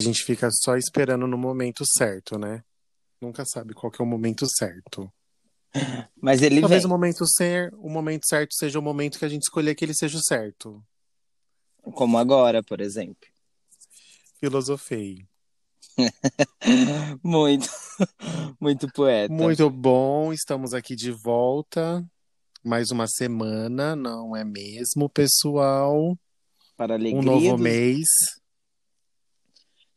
A gente fica só esperando no momento certo, né? Nunca sabe qual que é o momento certo. Mas ele Talvez vem. o momento ser, o momento certo seja o momento que a gente escolher que ele seja o certo. Como agora, por exemplo. Filosofei. Muito, muito poeta. Muito bom, estamos aqui de volta. Mais uma semana, não é mesmo, pessoal? Para alegria Um novo dos- mês.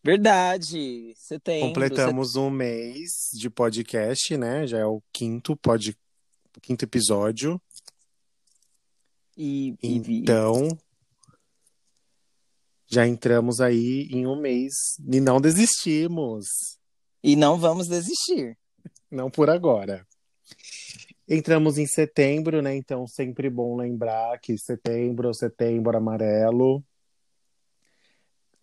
Verdade. Setembro. Completamos um mês de podcast, né? Já é o quinto, pod... quinto episódio. E, e Então, já entramos aí em um mês e não desistimos. e não vamos desistir. Não por agora. Entramos em setembro, né? Então, sempre bom lembrar que setembro é setembro amarelo.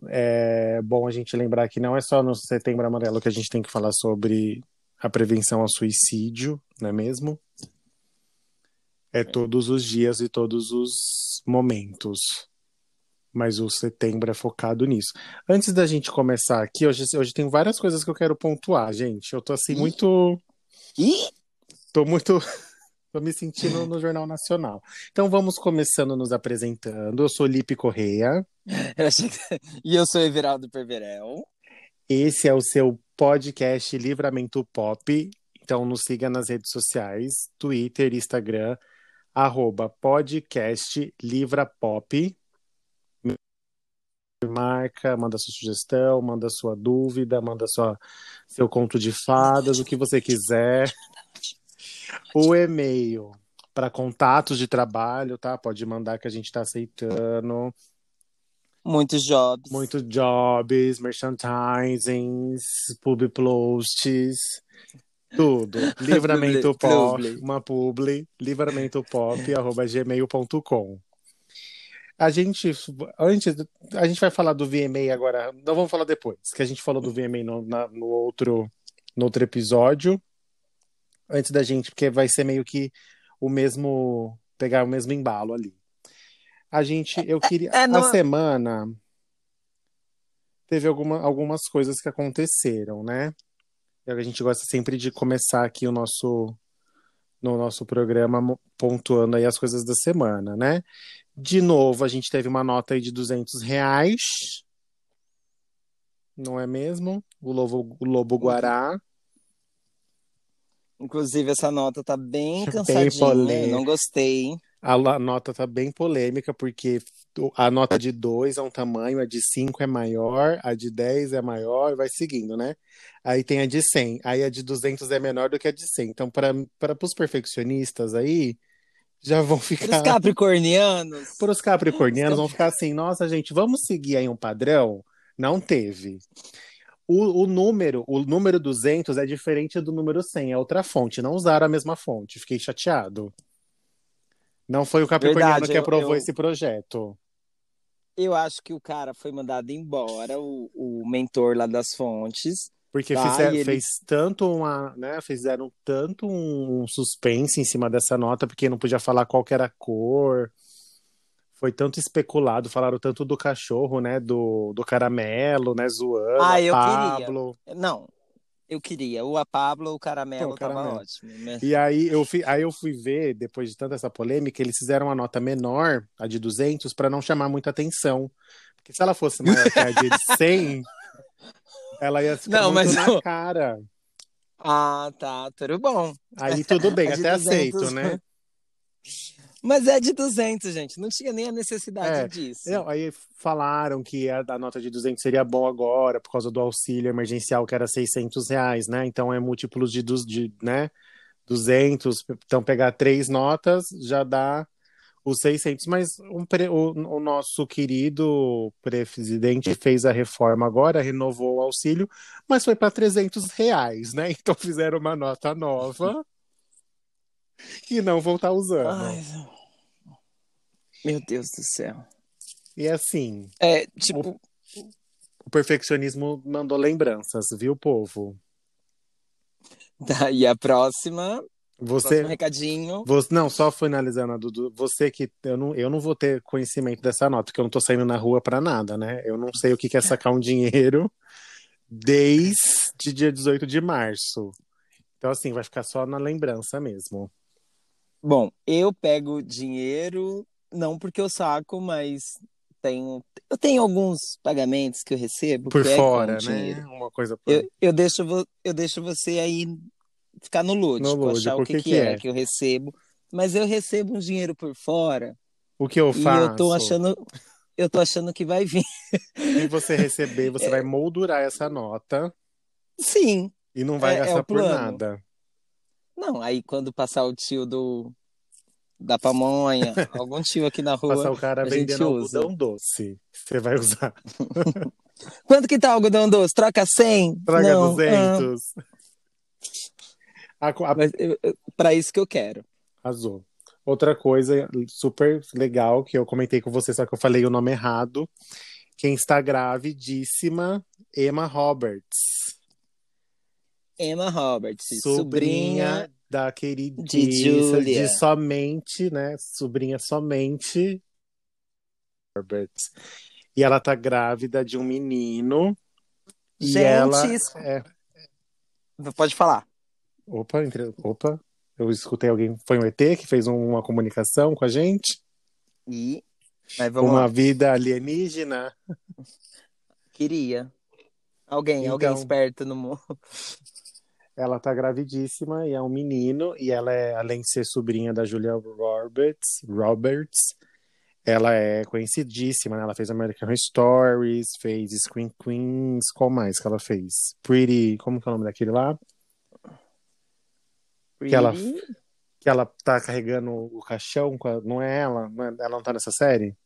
É bom a gente lembrar que não é só no setembro amarelo que a gente tem que falar sobre a prevenção ao suicídio, não é mesmo? É todos os dias e todos os momentos. Mas o setembro é focado nisso. Antes da gente começar aqui, hoje, hoje tem várias coisas que eu quero pontuar, gente. Eu tô assim muito. Ih! Tô muito. Tô me sentindo no Jornal Nacional. Então vamos começando nos apresentando. Eu sou Lipe Correia. Eu que- E eu sou Everaldo Perverel. Esse é o seu podcast Livramento Pop. Então nos siga nas redes sociais, Twitter, Instagram, arroba podcast Livrapop. Marca, manda sua sugestão, manda sua dúvida, manda sua, seu conto de fadas, o que você quiser. O e-mail para contatos de trabalho, tá? Pode mandar que a gente está aceitando. Muitos jobs. Muito jobs, merchandisings, pub posts, tudo. Livramento pop, uma publi, livramentopop, arroba gmail.com. A gente, antes, a gente vai falar do VMA agora, não vamos falar depois, que a gente falou do VMA no, na- no outro, no outro episódio, antes da gente, porque vai ser meio que o mesmo, pegar o mesmo embalo ali. A gente, eu queria, é, não a é- semana teve alguma, algumas coisas que aconteceram, né? A gente gosta sempre de começar aqui o nosso no nosso programa pontuando aí as coisas da semana, né? De novo, a gente teve uma nota aí de 200 reais, não é mesmo? O Lobo, o Lobo Guará. Inclusive, essa nota tá bem Bem cansadinha. polêmica. não gostei? A la- nota tá bem polêmica, porque a nota de 2 é um tamanho, a de 5 é maior, a de 10 é maior, vai seguindo, né? Aí tem a de 100, aí a de 200 é menor do que a de 100. Então, para os perfeccionistas aí, já vão Os ficar. capricornianos. Para os capricornianos, vão ficar assim: nossa, gente, vamos seguir aí um padrão? Não teve. O, o número, o número 200 é diferente do número 100, é outra fonte. Não usaram a mesma fonte. Fiquei chateado. Não foi o capricorniano Verdade, que eu- aprovou eu- esse projeto. Eu acho que o cara foi mandado embora, o, o mentor lá das fontes. Porque Tá, ele- fez tanto uma, né, fizeram tanto um suspense em cima dessa nota, porque não podia falar qual era a cor. Foi tanto especulado, falaram tanto do cachorro, né, do, do caramelo, né, zoando, Ah, eu Pablo. Não, eu queria. O a Pablo, o caramelo, o tava caramelo. ótimo. né? E aí eu, fui, aí eu fui ver, depois de tanta essa polêmica, eles fizeram uma nota menor, a de 200, para não chamar muita atenção. Porque se ela fosse maior que a de 100, ela ia ficar Não, muito mas na eu- cara. Ah, tá, tudo bom. Aí tudo bem, até 200, aceito, né? Mas é de 200, gente. Não tinha nem a necessidade É, disso. Não, aí falaram que a, a nota de 200 seria bom agora, por causa do auxílio emergencial, que era 600 reais, né? Então é múltiplos de, de né? 200. Então pegar três notas já dá os 600. Mas um o, o nosso querido presidente fez a reforma agora, renovou o auxílio, mas foi para 300 reais, né? Então fizeram uma nota nova e não vão estar usando. Ai, meu Deus do céu. E assim, É, tipo, o perfeccionismo mandou lembranças, viu, povo? tá, e a próxima Você, recadinho. você. Não, só finalizando a Dudu. Você que. Eu não, eu não vou ter conhecimento dessa nota, porque eu não tô saindo na rua pra nada, né? Eu não sei o que que é sacar um dinheiro desde dia 18 de março. Então, assim, vai ficar só na lembrança mesmo. Bom, eu pego dinheiro, não porque eu saco, mas tenho, eu tenho alguns pagamentos que eu recebo. Por é fora, né? dinheiro. Uma coisa por... Eu, eu, deixo, eu deixo você aí ficar no lúdico, No lúdico, achar o que, que que, é, é? que eu recebo. Mas eu recebo um dinheiro por fora O que eu e faço? eu tô achando, eu tô achando que vai vir. Se você receber, É. você vai moldurar essa nota Sim. e não vai É- é gastar por nada. Não, aí quando passar o tio do da pamonha, algum tio aqui na rua, Passar o cara vendendo algodão doce. Você vai usar. Quanto que tá o algodão doce? Troca 100? Traga Não, 200. A, a, ah, pra isso que eu quero. Arrasou. Outra coisa super legal que eu comentei com você, só que eu falei o nome errado. Quem está gravidíssima, Emma Roberts. Emma Roberts, Sobrinha sobrinha da querida de de somente, né? Sobrinha somente Roberts. E ela tá grávida de um menino. E Gente, ela isso- é... Pode falar. Opa, entre... Opa, eu escutei alguém. Foi um ET que fez um- uma comunicação com a gente? E uma lá. vida alienígena? Queria. Alguém, Então. alguém esperto no mundo. Ela tá gravidíssima e é um menino, e ela é, além de ser sobrinha da Julia Roberts, Roberts, ela é conhecidíssima, né? Ela fez American Stories, fez Screen Queens, qual mais que ela fez? Pretty, como que é o nome daquele lá? Que ela- Pretty? Que ela tá carregando o caixão, não é ela? É- ela não tá nessa série?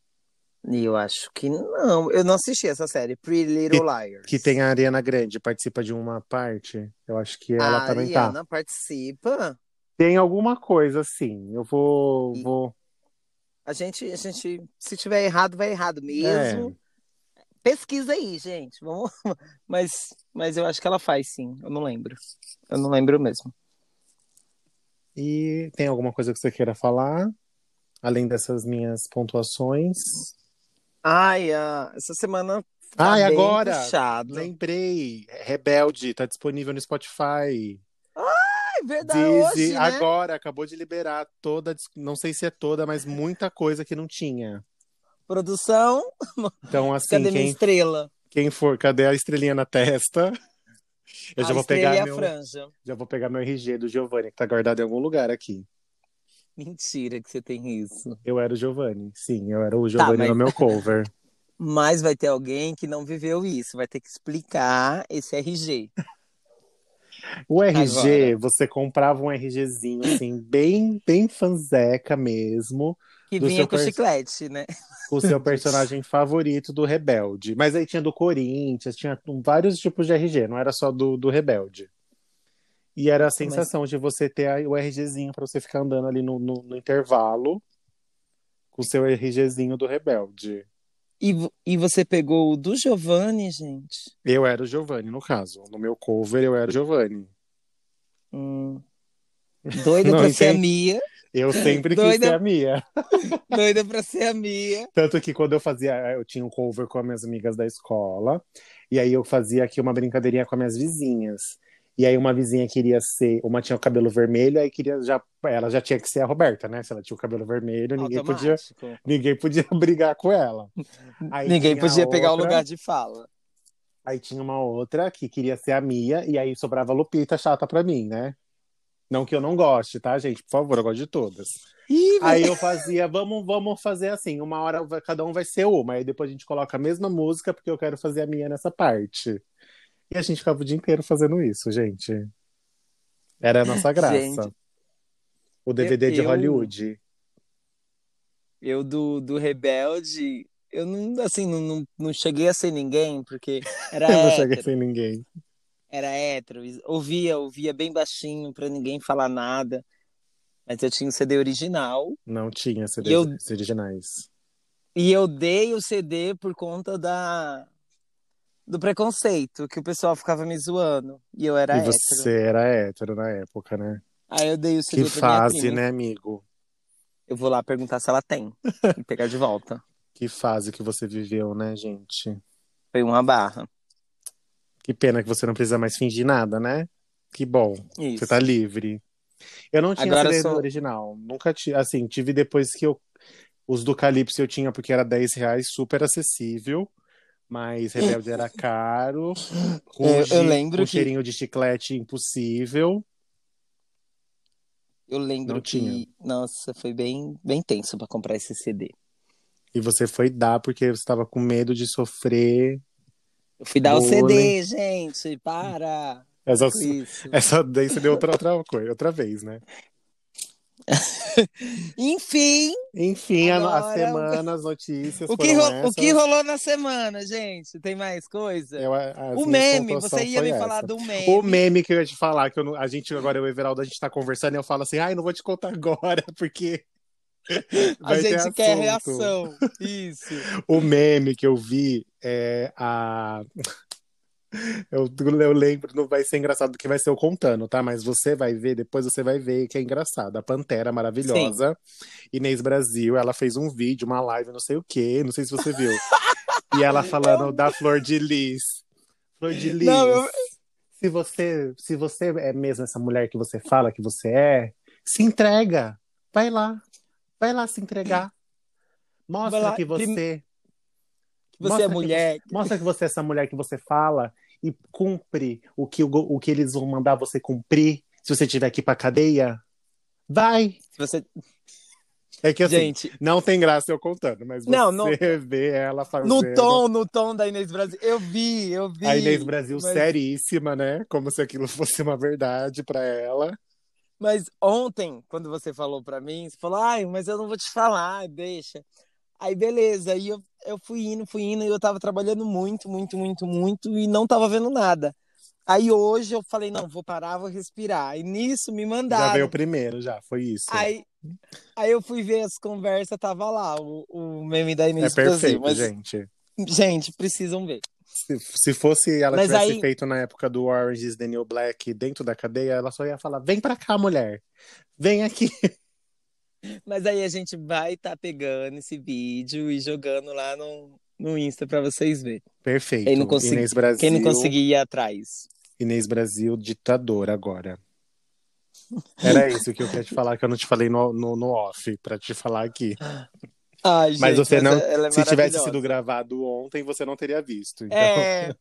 Eu acho que não. Eu não assisti essa série, Pretty Little Liars. Que tem a Ariana Grande, participa de uma parte. Eu acho que ela a também tá. Ariana participa. Tem alguma coisa, assim. Eu vou. E- vou... A gente, a gente, se tiver errado, vai errado mesmo. Pesquisa aí, gente. Vamos. Mas, mas eu acho que ela faz, sim. Eu não lembro. Eu não lembro mesmo. E tem alguma coisa que você queira falar? Além dessas minhas pontuações? Ai, ah, essa semana tá bem agora? puxado. Lembrei, Rebelde, tá disponível no Spotify. É verdade, Deezy, hoje, né? agora, acabou de liberar toda, não sei se é toda, mas muita coisa que não tinha. Produção, Então, assim, cadê minha quem, estrela? quem for, cadê a estrelinha na testa? Eu a já vou, pegar a meu, já vou pegar meu RG do Giovanni, que tá guardado em algum lugar aqui. Mentira que você tem isso. Eu era o Giovanni, sim, eu era o Giovanni mas- no meu cover. Mas vai ter alguém que não viveu isso, vai ter que explicar esse RG. O RG, Agora. você comprava um RGzinho, assim, bem, bem fanzeca mesmo, Que vinha com pers- chiclete, né? com o seu personagem favorito do Rebelde. Mas aí tinha do Corinthians, tinha vários tipos de RG, não era só do, do Rebelde. E era a sensação de você ter o RGzinho pra você ficar andando ali no, no, no intervalo com o seu RGzinho do Rebelde. E, e você pegou o do Giovanni, gente? Eu era o Giovanni, no caso. No meu cover, eu era o Giovanni. Hum. Doida Não, pra ser a. Mia. Eu sempre quis Doida. ser a Mia. Doida pra ser a Mia. Tanto que quando eu fazia, eu tinha um cover com as minhas amigas da escola, e aí eu fazia aqui uma brincadeirinha com as minhas vizinhas. E aí uma vizinha queria ser, uma tinha o cabelo vermelho, aí queria já, ela já tinha que ser a Roberta, né? Se ela tinha o cabelo vermelho, ninguém podia, ninguém podia brigar com ela. Aí Ninguém podia pegar o outra- lugar de fala. Aí tinha uma outra que queria ser a Mia, e aí sobrava a Lupita chata pra mim, né? Não que eu não goste, tá, gente? Por favor, eu gosto de todas. Ih, Aí eu fazia, vamos, vamos fazer assim, uma hora cada um vai ser uma, aí depois a gente coloca a mesma música, porque eu quero fazer a minha nessa parte. E a gente ficava o dia inteiro fazendo isso, gente. Era a nossa graça. Gente, o DVD de eu- Hollywood. eu do, do Rebelde, eu não, assim, não, não, não cheguei a ser ninguém, porque era Eu não hétero. cheguei sem ninguém. Era hétero. Ouvia, ouvia bem baixinho pra ninguém falar nada. Mas eu tinha o CD original. Não tinha CDs Eu- originais. E eu dei o CD por conta da do preconceito, que o pessoal ficava me zoando. E eu era e hétero. você era hétero na época, né? Aí eu dei o CD Que fase, né, amigo? Eu vou lá perguntar se ela tem e pegar de volta. Que fase que você viveu, né, gente? Foi uma barra. Que pena que você não precisa mais fingir nada, né? Que bom. Isso. Você tá livre. Eu não tinha Agora CD sou- original. Nunca tive. Assim, tive depois que eu. Os do Calypso eu tinha porque era 10 reais, super acessível. Mas Rebelde era caro. Ruge, eu lembro com que- cheirinho de chiclete impossível. Eu lembro Não que, tinha. nossa, foi bem, bem tenso pra comprar esse CD. E você foi dar porque você estava com medo de sofrer. Eu fui dar o. CD, gente, para Essa, essa daí você deu outra, outra coisa, outra vez, né? Enfim, Enfim, a, a Agora, semana, as notícias. o que, ro- o que rolou na semana, gente? Tem mais coisa? Eu, o meme, você ia me falar essa. do meme. O meme que eu ia te falar, que não- a gente agora, eu e o Everaldo, a gente tá conversando e eu falo assim, ai, não vou te contar agora, porque. A gente quer assunto." reação. Isso. O meme que eu vi é a. Eu, eu lembro, não vai ser engraçado porque vai ser eu contando, tá? Mas você vai ver, depois você vai ver que é engraçado. A Pantera maravilhosa, Inês Brasil, ela fez um vídeo, uma live, não sei o quê, não sei se você viu. E ela falando da Flor de Lis. Flor de Lis, Não, eu- se, você, se você é mesmo essa mulher que você fala que você é, se entrega. Vai lá. Vai lá se entregar. Mostra lá. que você. Você Mostra é que mulher. Mostra que você é essa mulher que você fala e cumpre o que, o, o que eles vão mandar você cumprir se você tiver que ir pra cadeia. Vai! Você... É que assim, Gente, não tem graça eu contando, mas você Não, não- vê ela fazendo. no tom, no tom da Inês Brasil. Eu vi, eu vi. A Inês Brasil mas- seríssima, né? Como se aquilo fosse uma verdade pra ela. Mas ontem, quando você falou pra mim, você falou, ai, mas eu não vou te falar, deixa. Aí, beleza. Aí eu, eu fui indo, fui indo, e eu tava trabalhando muito, muito, muito, muito, e não tava vendo nada. Aí hoje eu falei, não, vou parar, vou respirar. E nisso me Já mandaram. veio primeiro, já, foi isso. Aí, aí eu fui ver as conversas, tava lá, o, o meme da é Inês perfeito, Brasil. Mas, gente. gente, precisam ver. Se, se fosse ela Mas tivesse aí- feito na época do Orange is the New Black dentro da cadeia, ela só ia falar: vem pra cá, mulher. Vem aqui. Mas aí a gente vai estar pegando esse vídeo e jogando lá no, no Insta pra vocês verem. Perfeito. Quem não consegui- Inês Brasil. Quem não conseguir ir atrás. Inês Brasil, ditadora agora. Era isso que eu queria te falar, que eu não te falei no, no, no off, pra te falar aqui. Ai, Mas gente, você não. é se tivesse sido gravado ontem, você não teria visto. Então, É,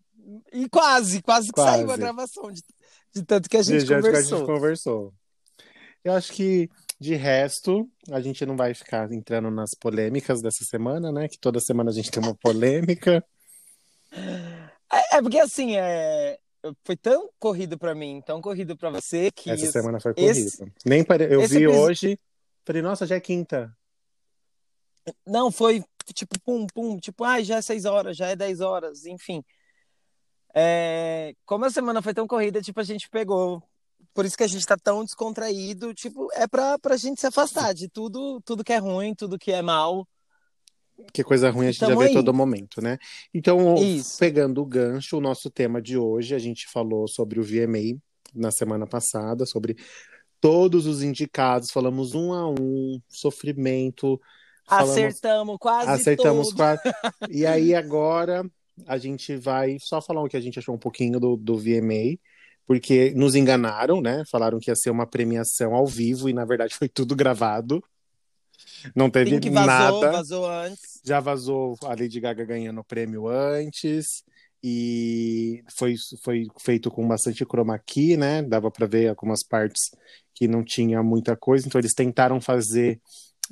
e quase, quase que Quase. saiu a gravação, de, de tanto que a gente de jeito que a conversou. gente conversou. Eu acho que, de resto, a gente não vai ficar entrando nas polêmicas dessa semana, né? Que toda semana a gente tem uma polêmica. É, é porque assim, é, foi tão corrido pra mim, tão corrido pra você, que Essa isso- semana foi corrida. esse- Nem pare... Eu esse vi episo- hoje, falei, nossa, já é quinta. não foi tipo pum, pum, tipo, ai, já é seis horas, já é dez horas, enfim. É, como a semana foi tão corrida, tipo, a gente pegou. Por isso que a gente tá tão descontraído, tipo, é pra, pra gente se afastar de tudo, tudo que é ruim, tudo que é mal. Que coisa ruim a gente Tamo já vê aí. todo momento, né? Então, Isso. pegando o gancho, o nosso tema de hoje, a gente falou sobre o VMA na semana passada, sobre todos os indicados, falamos um a um, sofrimento, falamos, Acertamos quase acertamos tudo. quase. E aí agora a gente vai só falar o que a gente achou um pouquinho do, do VMA, porque nos enganaram, né? Falaram que ia ser uma premiação ao vivo e na verdade foi tudo gravado. Não teve que vazou, nada. vazou antes. Já vazou a Lady Gaga ganhando o prêmio antes e foi, foi feito com bastante chroma key, né? Dava para ver algumas partes que não tinha muita coisa, então eles tentaram fazer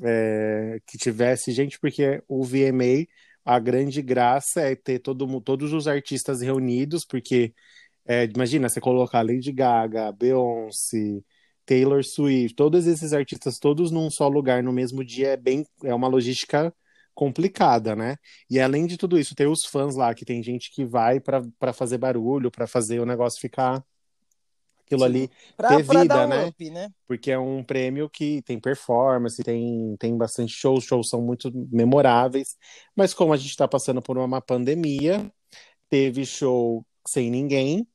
é, que tivesse gente, porque o VMA, a grande graça é ter todo, todos os artistas reunidos, porque é, imagina você colocar Lady Gaga, Beyoncé, Taylor Swift, todos esses artistas todos num só lugar no mesmo dia é bem é uma logística complicada, né? E além de tudo isso, tem os fãs lá, que tem gente que vai para fazer barulho, para fazer o negócio ficar aquilo Sim. ali, Pra, ter pra vida, dar um né? up, né? porque é um prêmio que tem performance, tem, tem bastante shows, shows são muito memoráveis, mas como a gente está passando por uma pandemia, teve show sem ninguém,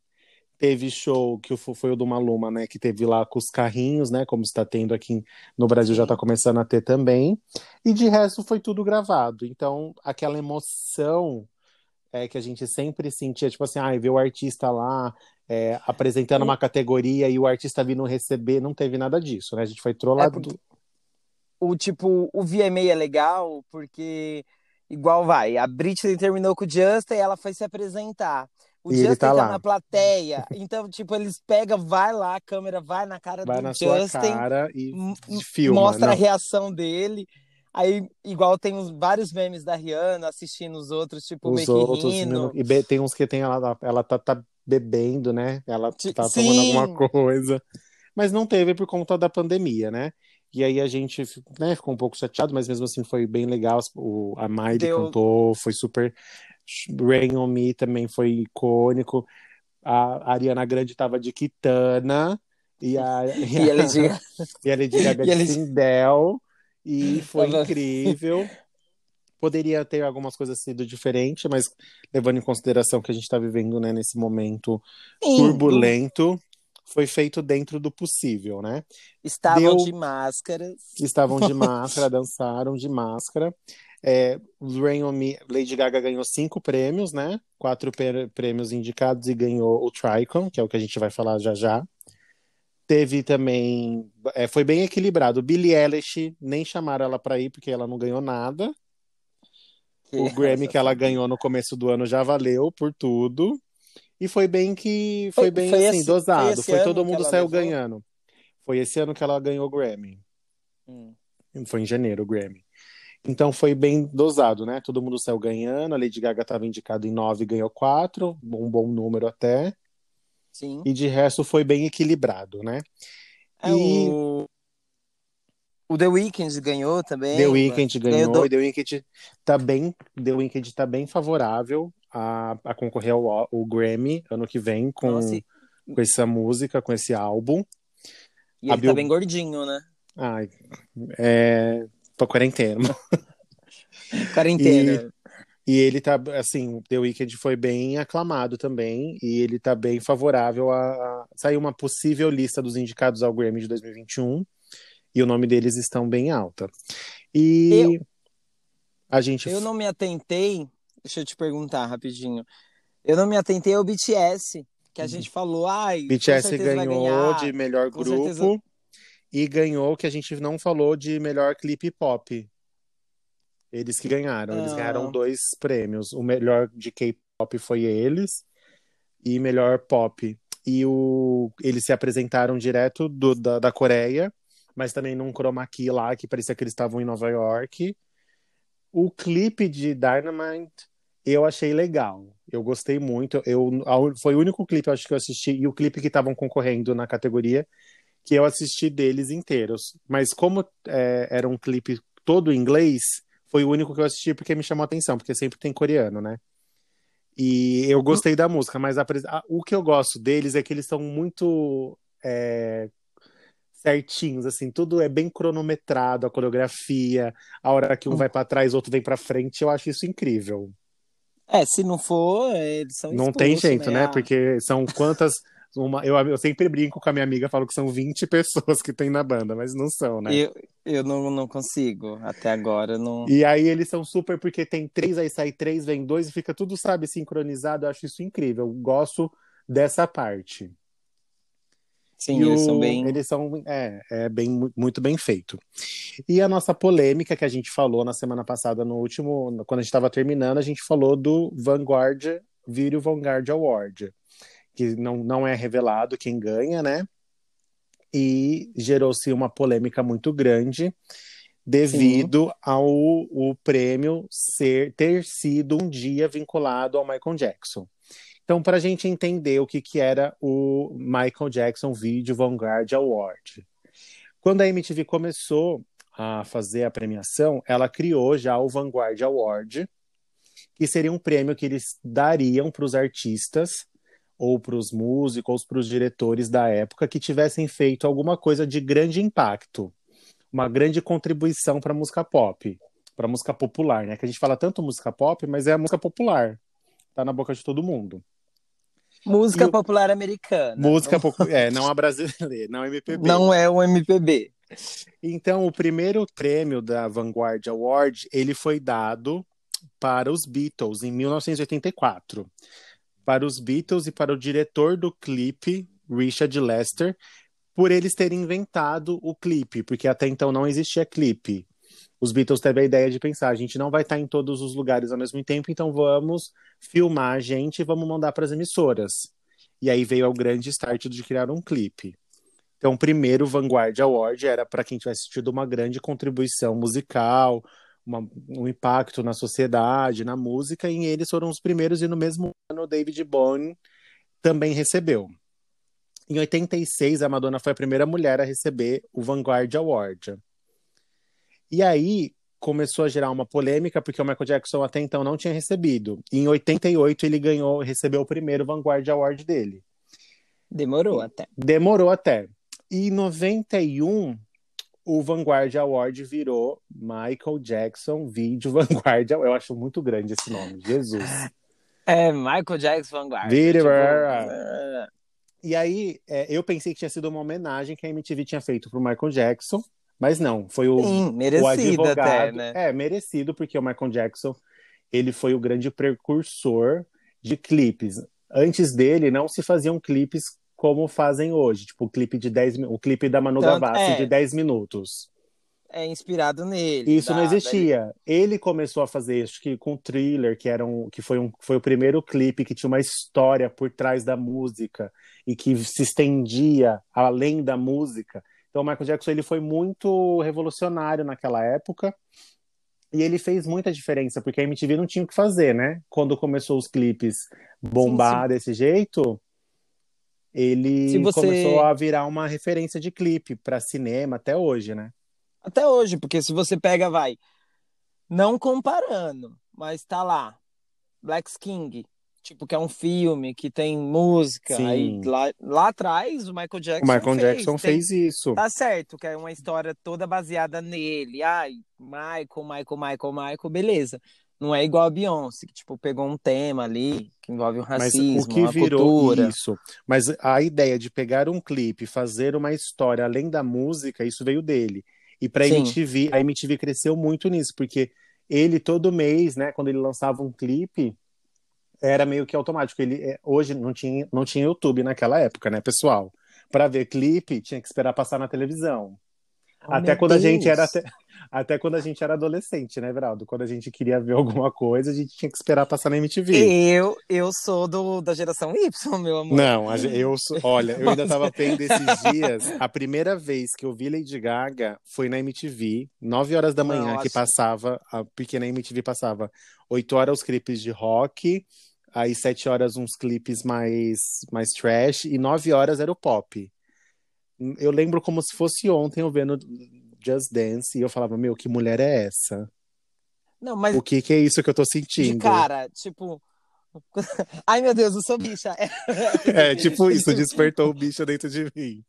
Teve show que foi o do Maluma, né? Que teve lá com os carrinhos, né? Como está tendo aqui no Brasil, já está começando a ter também. E de resto foi tudo gravado. Então, aquela emoção é, que a gente sempre sentia, tipo assim, ah, ver o artista lá é, apresentando uma categoria e o artista vindo receber, não teve nada disso, né? A gente foi trollado. É o tipo, o VMA é legal porque igual vai, a Britney terminou com o Justin e ela foi se apresentar. O e Justin ele tá, tá lá. na plateia. Então, tipo, eles pegam, vai lá, a câmera vai na cara vai do na Justin, sua cara e filma, mostra a reação dele. Aí, igual tem uns, vários memes da Rihanna assistindo os outros, tipo, Os meio que outros, rindo. e be- tem uns que tem ela, ela tá, tá bebendo, né? Ela tá Sim. tomando alguma coisa. Mas não teve por conta da pandemia, né? E aí a gente né, ficou um pouco chateado, mas mesmo assim foi bem legal. O, a Miley Deu- cantou, foi super. Rain on Me também foi icônico. A Ariana Grande tava de Kitana. E a, E a Lady Gaga- e a Lady Gaga E a de Sindel. E foi incrível. Poderia ter algumas coisas sido diferentes, mas levando em consideração que a gente está vivendo né, nesse momento Sim, turbulento, foi feito dentro do possível, né? Estavam Deu- de máscaras. Estavam de máscara, dançaram de máscara. É, Rain on Me, Lady Gaga ganhou cinco prêmios, né? Quatro prê- prêmios indicados e ganhou o Tricon, que é o que a gente vai falar já já. Teve também, é, foi bem equilibrado. Billie Eilish nem chamaram ela para ir porque ela não ganhou nada. que O Grammy que ela ganhou no começo do ano já valeu por tudo. E foi bem que foi Foi- bem foi assim, esse- dosado. foi Foi todo mundo saiu levou? ganhando. Foi esse ano que ela ganhou o Grammy. Hum. Foi em janeiro o Grammy. Então foi bem dosado, né? Todo mundo saiu ganhando. A Lady Gaga estava indicada em nove e ganhou quatro, um bom número até. Sim. E de resto foi bem equilibrado, né? É, E- o... o The Weeknd ganhou também. The Weeknd ganhou, do- e The Weeknd tá bem, The Weeknd tá bem favorável a, a concorrer ao, ao Grammy ano que vem com, Nossa, com essa música, com esse álbum. e a ele Bill- tá bem gordinho, né? Ai, é pra quarentena. Quarentena. E ele tá, assim, The Weeknd foi bem aclamado também, e ele tá bem favorável a, a... Saiu uma possível lista dos indicados ao Grammy de 2021, e o nome deles estão bem alta. E a gente... Eu não me atentei, deixa eu te perguntar rapidinho. Eu não me atentei ao BTS, que a gente falou, ai, BTS ganhou de melhor grupo, certeza. E ganhou, que a gente não falou, de melhor clipe pop. Eles que ganharam, eles Ah. ganharam dois prêmios. O melhor de K-pop foi eles, e melhor pop. E o, eles se apresentaram direto do, da, da Coreia, mas também num chroma key lá, que parecia que eles estavam em Nova York. O clipe de Dynamite eu achei legal. Eu gostei muito. Eu, foi o único clipe, acho, que eu assisti, e o clipe que estavam concorrendo na categoria, que eu assisti deles inteiros. Mas como é, era um clipe todo em inglês, foi o único que eu assisti porque me chamou a atenção, porque sempre tem coreano, né? E eu gostei da música, mas a a- o que eu gosto deles é que eles são muito é, certinhos, assim, tudo é bem cronometrado, a coreografia, a hora que um Hum. vai pra trás, outro vem pra frente, eu acho isso incrível. É, se não for, eles são Não tem expulsos, jeito, né? Ah, Porque são quantas. Uma, eu, eu sempre brinco com a minha amiga, falo que são 20 pessoas que tem na banda, mas não são, né? Eu, eu não, não consigo, até agora não. E aí eles são super, porque tem três, aí sai três, vem dois, e fica tudo, sabe, sincronizado. Eu acho isso incrível. Eu gosto dessa parte. Sim, E eles o- são bem. Eles são, é, é bem, mu- muito bem feito. E a nossa polêmica que a gente falou na semana passada, no último, quando a gente estava terminando, a gente falou do Vanguard, Video Vanguard Award, que não, não é revelado quem ganha, né? E gerou-se uma polêmica muito grande devido ao o prêmio ser ter sido um dia vinculado ao Michael Jackson. Então, para a gente entender o que, que era o Michael Jackson Video Vanguard Award. Quando a MTV começou a fazer a premiação, ela criou já o Vanguard Award, que seria um prêmio que eles dariam para os artistas, ou para os músicos, ou para os diretores da época que tivessem feito alguma coisa de grande impacto, uma grande contribuição para a música pop, para a música popular, né? Que a gente fala tanto música pop, mas é a música popular, tá na boca de todo mundo. Música E o- popular americana. Música pouco. É, não a brasileira, não a MPB. Não é o MPB. Então, o primeiro prêmio da Vanguard Award, ele foi dado para os Beatles em 1984. Para os Beatles e para o diretor do clipe, Richard Lester, por eles terem inventado o clipe, porque até então não existia clipe. Os Beatles teve a ideia de pensar, a gente não vai estar em todos os lugares ao mesmo tempo, então vamos filmar a gente e vamos mandar para as emissoras. E aí veio o grande start de criar um clipe. Então, o primeiro Vanguard Award era para quem tivesse tido uma grande contribuição musical, uma- um impacto na sociedade, na música, e eles foram os primeiros, e no mesmo ano o David Bowie também recebeu. Em 86, a Madonna foi a primeira mulher a receber o Vanguard Award. E aí começou a gerar uma polêmica, porque o Michael Jackson até então não tinha recebido. E em 88 ele ganhou, recebeu o primeiro Vanguard Award dele. Demorou até. Demorou até. E em 91, o Vanguard Award virou Michael Jackson Video Vanguard Award. Eu acho muito grande esse nome, Jesus. É, Michael Jackson Vanguard. Vira, Tipo, é, E aí, é, eu pensei que tinha sido uma homenagem que a MTV tinha feito pro Michael Jackson, mas não, foi o, Sim, o merecido advogado. até, né? É, merecido, porque o Michael Jackson, ele foi o grande precursor de clipes. Antes dele, não se faziam clipes como fazem hoje, tipo o clipe de 10 mi- o clipe da Manu Tanto- Gavassi é. de 10 minutos. É inspirado nele. Isso da- não existia. Ele começou a fazer, acho que com Thriller, que era um, que foi, um, foi o primeiro clipe que tinha uma história por trás da música e que se estendia além da música. Então, o Michael Jackson ele foi muito revolucionário naquela época e ele fez muita diferença porque a MTV não tinha o que fazer, né? Quando começou os clipes bombar desse jeito, ele você- começou a virar uma referência de clipe para cinema até hoje, né? Até hoje, porque se você pega, vai, não comparando, mas tá lá, Black King, tipo, que é um filme que tem música, Sim. aí lá, lá atrás o Michael Jackson O Michael fez, Jackson tem- fez isso. Tá certo, que é uma história toda baseada nele. Ai, Michael, Michael, Michael, Michael, beleza. Não é igual a Beyoncé, que tipo, pegou um tema ali que envolve o Mas racismo, o que virou cultura. isso? Mas a ideia de pegar um clipe, fazer uma história além da música, isso veio dele. E para. MTV, a MTV cresceu muito nisso, porque ele todo mês, né, quando ele lançava um clipe, era meio que automático. Ele é, hoje não tinha não tinha YouTube naquela época, né, pessoal? Para ver clipe, tinha que esperar passar na televisão. Oh, até quando a gente Deus. era até quando a gente era adolescente, né, Veraldo? Quando a gente queria ver alguma coisa, a gente tinha que esperar passar na MTV. Eu, eu sou do, da geração Y, meu amor. Não, a eu sou- olha, eu ainda tava vendo esses dias. A primeira vez que eu vi Lady Gaga foi na MTV, 9 horas da manhã, Não, que acho- passava, a pequena MTV passava 8 horas os clipes de rock, aí 7 horas uns clipes mais, mais trash, e 9 horas era o pop. Eu lembro como se fosse ontem eu vendo Just Dance, e eu falava, meu, que mulher é essa? Não, mas O que que é isso que eu tô de sentindo? cara, tipo. Ai, meu Deus, eu sou bicha. É, tipo isso, despertou o bicho dentro de mim.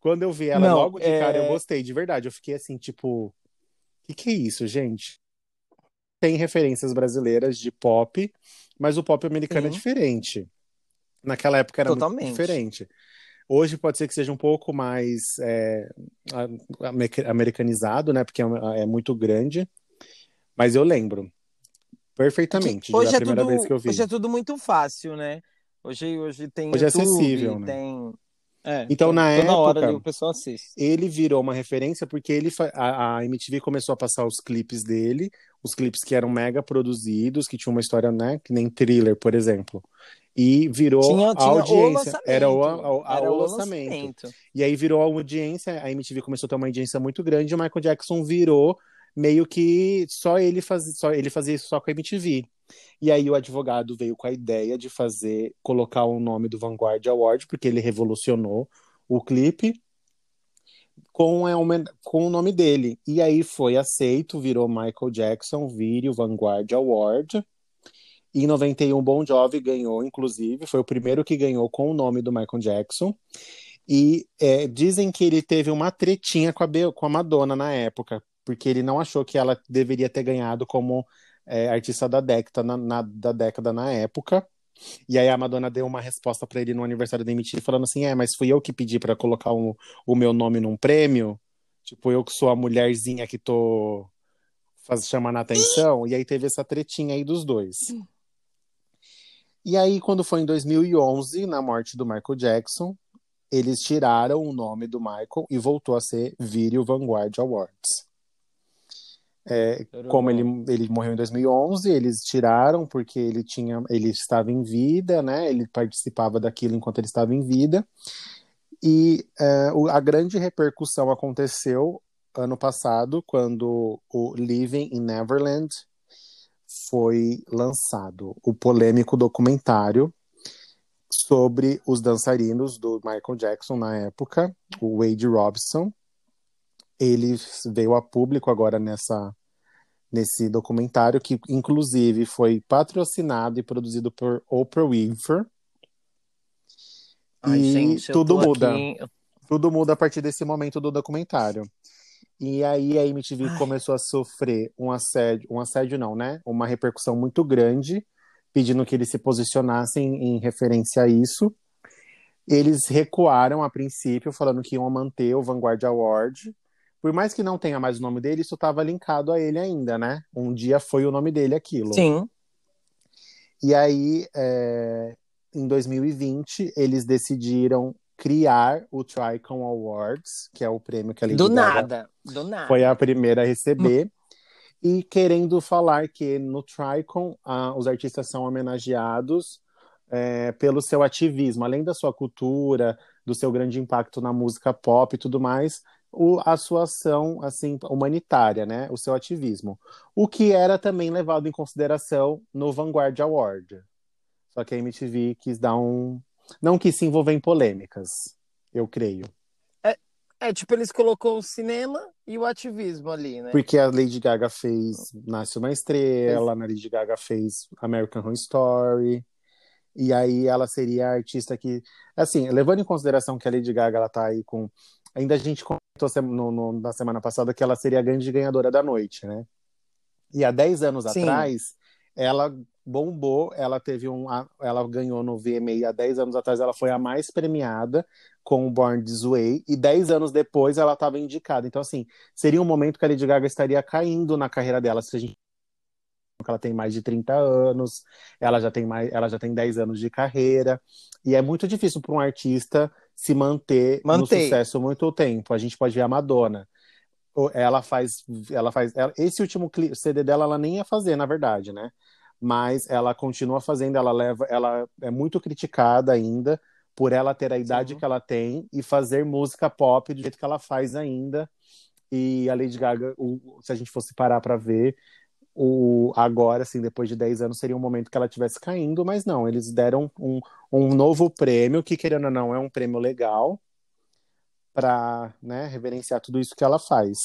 Quando eu vi ela Não, logo de é- cara, eu gostei, de verdade. Eu fiquei assim, tipo, o que, que é isso, gente? Tem referências brasileiras de pop, mas o pop americano é diferente. Naquela época era muito Totalmente. diferente. Hoje pode ser que seja um pouco mais é, americanizado, né? Porque é, é muito grande. Mas eu lembro perfeitamente hoje da é primeira tudo, vez que eu vi. Hoje é tudo muito fácil, né? Hoje, hoje tem Hoje é YouTube, acessível, né? tem... É, Então, tem- na toda hora época- o pessoal assiste. ele virou uma referência porque ele a, a MTV começou a passar os clipes dele, os clipes que eram mega produzidos, que tinham uma história, né, que nem thriller, por exemplo. E virou Tinha, a tinha o audiência, lançamento. era o, a- a- era o o lançamento. lançamento. E aí virou a audiência, a MTV começou a ter uma audiência muito grande, e o Michael Jackson virou meio que só ele fazia, só ele fazia isso só com a MTV. E aí o advogado veio com a ideia de fazer, colocar o nome do Vanguard Award, porque ele revolucionou o clipe com, é, com o nome dele. E aí foi aceito, virou Michael Jackson Video Vanguard Award. E em 91, Bon Jovi ganhou, inclusive, foi o primeiro que ganhou com o nome do Michael Jackson. E é, dizem que ele teve uma tretinha com a, Be- com a Madonna na época, porque ele não achou que ela deveria ter ganhado como é, artista da década na, na- da década na época. E aí a Madonna deu uma resposta para ele no aniversário da MTV, falando assim: é, mas fui eu que pedi para colocar um, o meu nome num prêmio. Tipo, eu que sou a mulherzinha que tô faz, chamando a atenção. E aí teve essa tretinha aí dos dois. E aí, quando foi em 2011, na morte do Michael Jackson, eles tiraram o nome do Michael e voltou a ser Video Vanguard Awards. É, como ele, ele morreu em 2011, eles tiraram porque ele tinha, ele estava em vida, né? Ele participava daquilo enquanto ele estava em vida. E é, a grande repercussão aconteceu ano passado, quando o Living in Neverland foi lançado, o polêmico documentário sobre os dançarinos do Michael Jackson na época, o Wade Robson. Ele veio a público agora nessa nesse documentário que inclusive foi patrocinado e produzido por Oprah Winfrey. Ai, e gente, tudo muda. Aqui... Tudo muda a partir desse momento do documentário. E aí a MTV Ai. começou a sofrer um assédio, um assédio não, né? Uma repercussão muito grande, pedindo que eles se posicionassem em referência a isso. Eles recuaram a princípio, falando que iam manter o Vanguard Award. Por mais que não tenha mais o nome dele, isso estava linkado a ele ainda, né? Um dia foi o nome dele aquilo. Sim. E aí, é... em 2020, eles decidiram criar o Tricon Awards, que é o prêmio que a Lady do nada, do nada. foi a primeira a receber. e querendo falar que no Tricon ah, os artistas são homenageados é, pelo seu ativismo, além da sua cultura, do seu grande impacto na música pop e tudo mais, o, a sua ação assim humanitária, né, o seu ativismo, o que era também levado em consideração no Vanguard Award. Só que a MTV quis dar um, não quis se envolver em polêmicas, eu creio. É, é, tipo, eles colocou o cinema e o ativismo ali, né? Porque a Lady Gaga fez Nasce uma Estrela, a Lady Gaga fez American Horror Story. E aí ela seria a artista que. Assim, levando em consideração que a Lady Gaga ela tá aí com. Ainda a gente comentou no, no, na semana passada que ela seria a grande ganhadora da noite, né? E há 10 anos Sim. atrás, ela bombou, ela teve um. Ela ganhou no VMA há 10 anos atrás, ela foi a mais premiada com o Born This Way, e 10 anos depois ela estava indicada. Então, assim, seria um momento que a Lady Gaga estaria caindo na carreira dela, se a gente ela tem mais de 30 anos, ela já tem mais, ela já tem 10 anos de carreira, e é muito difícil para um artista se manter, manter no sucesso muito tempo. A gente pode ver a Madonna. Ela faz, ela faz, ela, esse último CD dela ela nem ia fazer, na verdade, né? Mas ela continua fazendo, ela leva, ela é muito criticada ainda por ela ter a idade Sim. que ela tem e fazer música pop do jeito que ela faz ainda. E a Lady Gaga, o, se a gente fosse parar para ver, o, agora, assim, depois de 10 anos, seria um momento que ela estivesse caindo, mas não, eles deram um, um novo prêmio, que querendo ou não, é um prêmio legal, para né, reverenciar tudo isso que ela faz.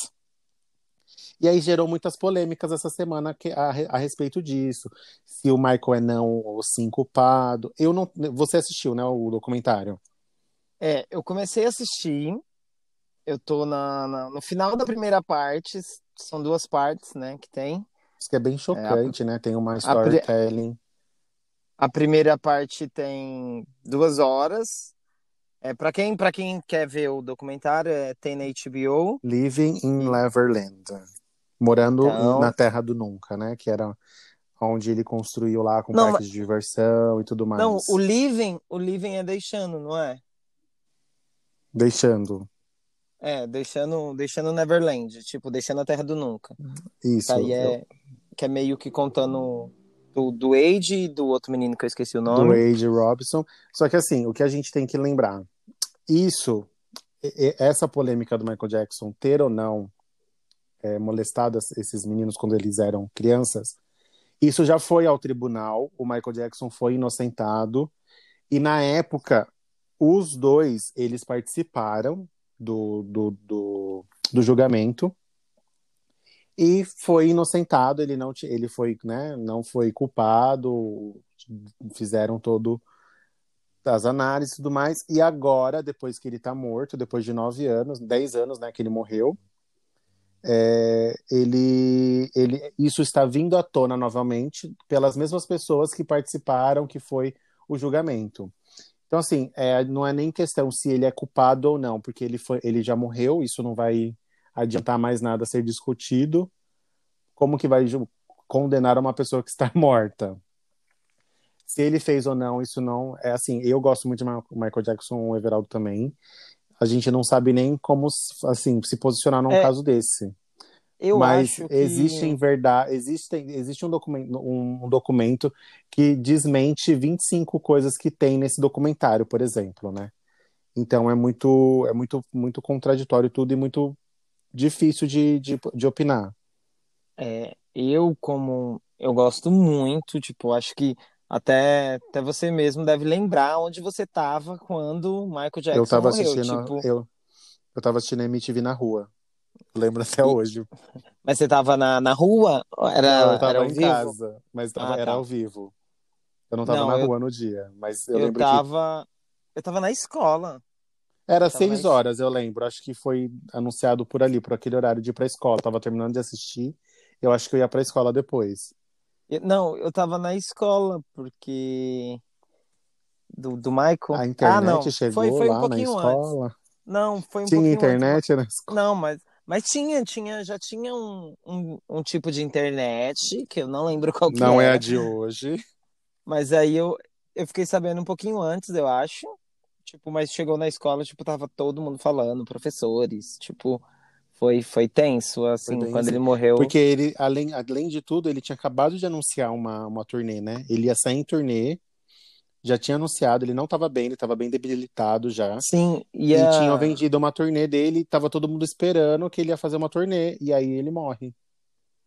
E aí gerou muitas polêmicas essa semana que, a, a respeito disso. Se o Michael é não ou sim culpado. Eu não. Você assistiu, né, o documentário? É, eu comecei a assistir. Eu tô na, na no final da primeira parte. São duas partes, né, que tem. Isso que é bem chocante, é, a, né? Tem uma storytelling. A, a primeira parte tem duas horas. É, para quem, quem quer ver o documentário, é, tem na HBO. Living in Neverland. Morando então... na Terra do Nunca, né? Que era onde ele construiu lá com não, parques de diversão e tudo mais. Não, o Living, o Living é deixando, não é? Deixando. É, deixando, deixando Neverland, tipo, deixando a Terra do Nunca. Isso. Aí é, eu... que é meio que contando do, do Age e do outro menino que eu esqueci o nome. Do Age Robson. Só que assim, o que a gente tem que lembrar, isso, essa polêmica do Michael Jackson ter ou não é, molestado esses meninos quando eles eram crianças, isso já foi ao tribunal, o Michael Jackson foi inocentado, e na época, os dois, eles participaram do, do, do, do julgamento, e foi inocentado, ele não ele foi, né, não foi culpado, fizeram todo as análises e tudo mais, e agora, depois que ele tá morto, depois de nove anos, dez anos, né, que ele morreu, é, ele, ele, isso está vindo à tona novamente pelas mesmas pessoas que participaram, que foi o julgamento. Então, assim, é, não é nem questão se ele é culpado ou não, porque ele, foi, ele já morreu, isso não vai adiantar mais nada a ser discutido. Como que vai condenar uma pessoa que está morta? Se ele fez ou não, isso não. É assim, eu gosto muito de Michael Jackson, o Everaldo também a gente não sabe nem como assim se posicionar num é, caso desse. Eu Mas acho que... existe em verdade, existe, existe um, documento, um, um documento que desmente 25 coisas que tem nesse documentário, por exemplo, né? Então é muito, é muito, muito contraditório tudo e muito difícil de, de, de opinar. É, eu, como eu gosto muito, tipo, acho que até, até você mesmo deve lembrar onde você estava quando Michael Jackson eu tava morreu. Assistindo, tipo... eu, eu tava assistindo a MTV na rua. Lembro até e... hoje. Mas você tava na, na rua? Era, não, eu tava era em vivo? casa, mas tava, ah, era tá. ao vivo. Eu não tava não, na eu... rua no dia, mas eu, eu lembro tava... que... Eu tava na escola. Era seis na... horas, eu lembro. Acho que foi anunciado por ali, por aquele horário de ir pra escola. Eu tava terminando de assistir. Eu acho que eu ia pra escola depois. Não, eu tava na escola, porque. Do, do Michael. A internet ah, não. chegou foi, foi lá um pouquinho na escola. Antes. Não, foi um tinha pouquinho internet antes. na escola? Não, mas, mas tinha, tinha, já tinha um, um, um tipo de internet, que eu não lembro qual que Não era. é a de hoje. Mas aí eu, eu fiquei sabendo um pouquinho antes, eu acho. Tipo, mas chegou na escola, tipo, tava todo mundo falando, professores, tipo, foi, foi tenso, assim, foi quando ele morreu. Porque ele, além, além de tudo, ele tinha acabado de anunciar uma, uma turnê, né? Ele ia sair em turnê, já tinha anunciado, ele não estava bem, ele estava bem debilitado já. Sim, e, a... e tinham vendido uma turnê dele, tava todo mundo esperando que ele ia fazer uma turnê, e aí ele morre.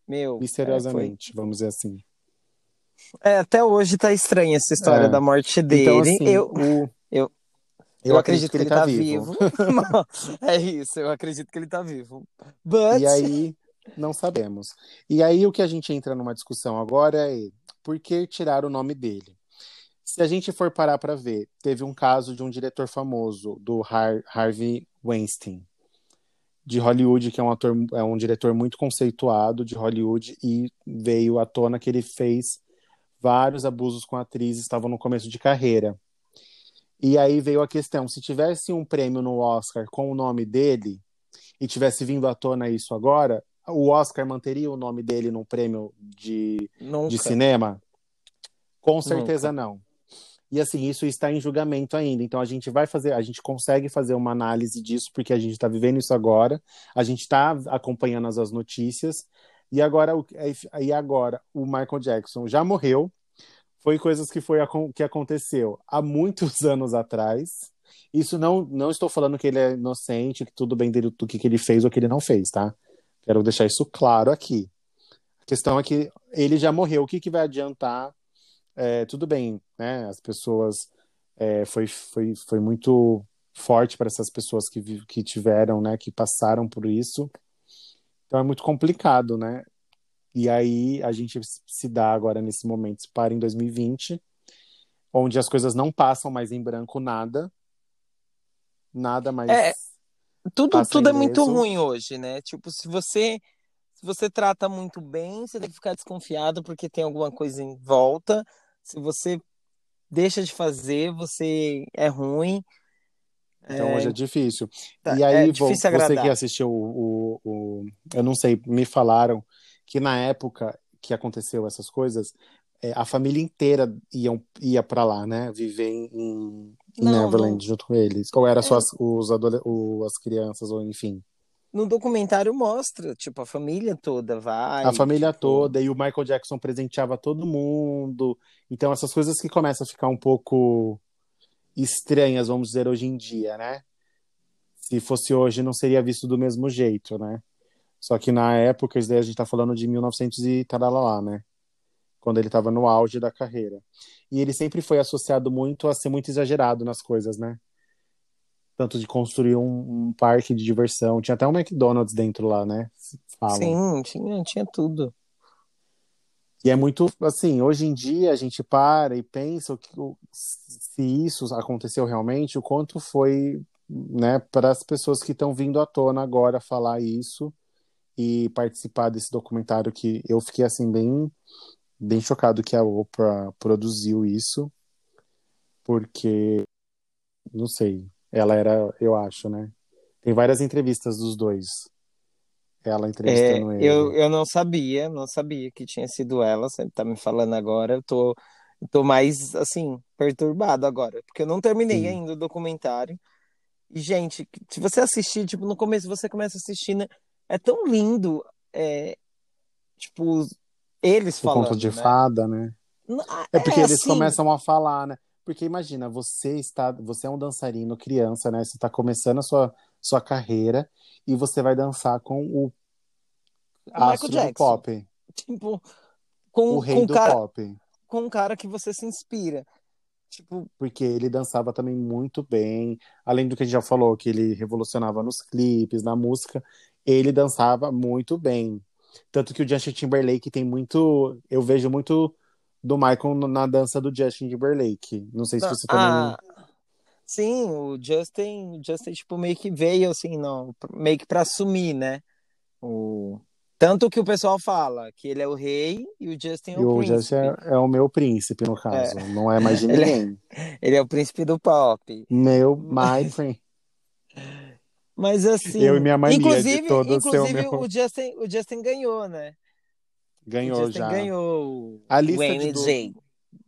Meu. Misteriosamente, é, vamos dizer assim. É, até hoje tá estranha essa história é. da morte dele. Então, assim, eu, o... eu, eu, acredito, acredito que ele, está tá vivo. vivo. é isso, eu acredito que ele tá vivo. But... E aí, não sabemos. E aí, o que a gente entra numa discussão agora é por que tirar o nome dele? Se a gente for parar para ver, teve um caso de um diretor famoso, do Har Harvey Weinstein, de Hollywood, que é um ator, é um diretor muito conceituado de Hollywood, e veio à tona que ele fez vários abusos com atrizes, estavam no começo de carreira. E aí veio a questão: se tivesse um prêmio no Oscar com o nome dele e tivesse vindo à tona isso agora, o Oscar manteria o nome dele num prêmio de, de cinema? Com certeza Nunca. não. E assim, isso está em julgamento ainda. Então a gente vai fazer, a gente consegue fazer uma análise disso, porque a gente está vivendo isso agora, a gente está acompanhando as, as notícias. E agora, e agora o Michael Jackson já morreu, foi coisas que foi que aconteceu há muitos anos atrás. Isso não não estou falando que ele é inocente, que tudo bem dele, do que, que ele fez ou que ele não fez, tá? Quero deixar isso claro aqui. A questão é que ele já morreu. O que, que vai adiantar? É, tudo bem, né? As pessoas é, foi, foi, foi muito forte para essas pessoas que, que tiveram, né? Que passaram por isso. Então é muito complicado, né? E aí a gente se dá agora nesse momento, se para em 2020, onde as coisas não passam mais em branco nada. Nada mais. É, tudo, tudo é muito ruim hoje, né? Tipo, se você se você trata muito bem, você tem que ficar desconfiado porque tem alguma coisa em volta. Se você deixa de fazer, você é ruim. Então é... hoje é difícil. Tá, e aí, é difícil você agradar. que assistiu o, o, o, Eu não sei, me falaram que na época que aconteceu essas coisas, é, a família inteira iam, ia para lá, né? Viver em, em Não, Neverland não. junto com eles. Ou era só É. as, os o- as crianças, ou enfim. No documentário mostra, tipo, a família toda vai. A família tipo, toda, e o Michael Jackson presenteava todo mundo. Então, essas coisas que começam a ficar um pouco estranhas, vamos dizer, hoje em dia, né? Se fosse hoje, não seria visto do mesmo jeito, né? Só que na época, isso daí a gente tá falando de 1900 e talalá, né? Quando ele tava no auge da carreira. E ele sempre foi associado muito a ser muito exagerado nas coisas, né? Tanto de construir um, um parque de diversão. Tinha até um McDonald's dentro lá, né? Falam. Sim, tinha, tinha tudo. E é muito assim, hoje em dia a gente para e pensa o que, se isso aconteceu realmente, o quanto foi, né, para as pessoas que estão vindo à tona agora falar isso e participar desse documentário que eu fiquei assim bem bem chocado que a Oprah produziu isso, porque não sei, ela era, eu acho, né? Tem várias entrevistas dos dois. Ela entrevistando É, ele. eu, eu não sabia, não sabia que tinha sido ela, você tá me falando agora, eu tô, eu tô mais, assim, perturbado agora, porque eu não terminei Sim. ainda o documentário. E, gente, se você assistir, tipo, no começo você começa assistindo, é tão lindo, é, tipo, eles O conto falando, de né? fada, né? É porque É eles assim, começam a falar, né? Porque imagina, você está, você é um dançarino criança, né? Você está começando a sua, sua carreira e você vai dançar com o o Michael Jackson, pop, tipo, o com, rei com do cara, pop, com um cara que você se inspira. Tipo, porque ele dançava também muito bem. Além do que a gente já falou, que ele revolucionava nos clipes, na música, ele dançava muito bem. Tanto que o Justin Timberlake tem muito, eu vejo muito do Michael na dança do Justin Timberlake. Não sei se não, você também ah, sim, o Justin, o Justin, tipo, meio que veio, assim, não, meio que pra assumir, né? O... Tanto que o pessoal fala que ele é o rei e o Justin é E o o Justin príncipe. é, é o meu príncipe, no É, caso. Não é mais de ele é, ninguém. ele é o príncipe do pop. Meu, my Mas, mas Eu e assim, minha de inclusive, todo ser o inclusive meu. o Justin, o Justin ganhou, né? O Ganhou Justin já. ganhou A o lista de do, MJ.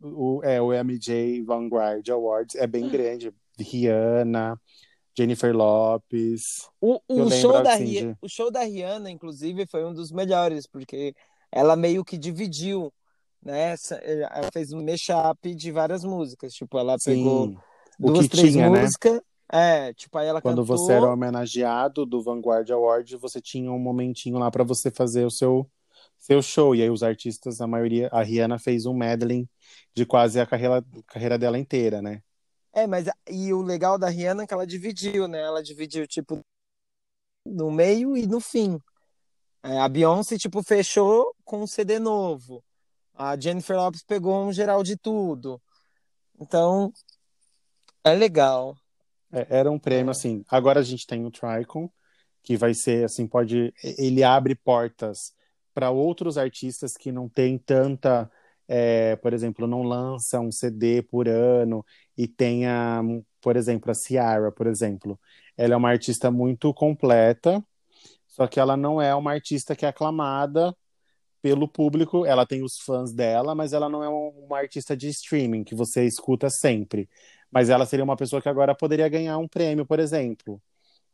o, é, o MJ Vanguard Awards é bem grande. Rihanna, Jennifer Lopes. O, o lembro show da assim de. o show da Rihanna, inclusive, foi um dos melhores, porque ela meio que dividiu, né? Ela fez um mashup de várias músicas. Tipo, ela pegou Sim, o duas, três tinha, né? É, tipo, aí ela Quando você era cantou. homenageado do Vanguard Award, você tinha um momentinho lá para você fazer o seu seu show. E aí os artistas, a maioria, a Rihanna fez um medley de quase a carreira, carreira dela inteira, né? É, mas e o legal da Rihanna é que ela dividiu, né? Ela dividiu, tipo, no meio e no fim. É, a Beyoncé, tipo, fechou com um CD novo. A Jennifer Lopez pegou um geral de tudo. Então, é legal. É, era um prêmio assim. Agora a gente tem o Tricon, que vai ser assim, pode ele abre portas para outros artistas que não têm tanta, é, por exemplo, não lança um CD por ano e tenha, por exemplo, a Ciara, por exemplo. Ela é uma artista muito completa, só que ela não é uma artista que é aclamada pelo público. Ela tem os fãs dela, mas ela não é um- uma artista de streaming que você escuta sempre. Mas ela seria uma pessoa que agora poderia ganhar um prêmio, por exemplo,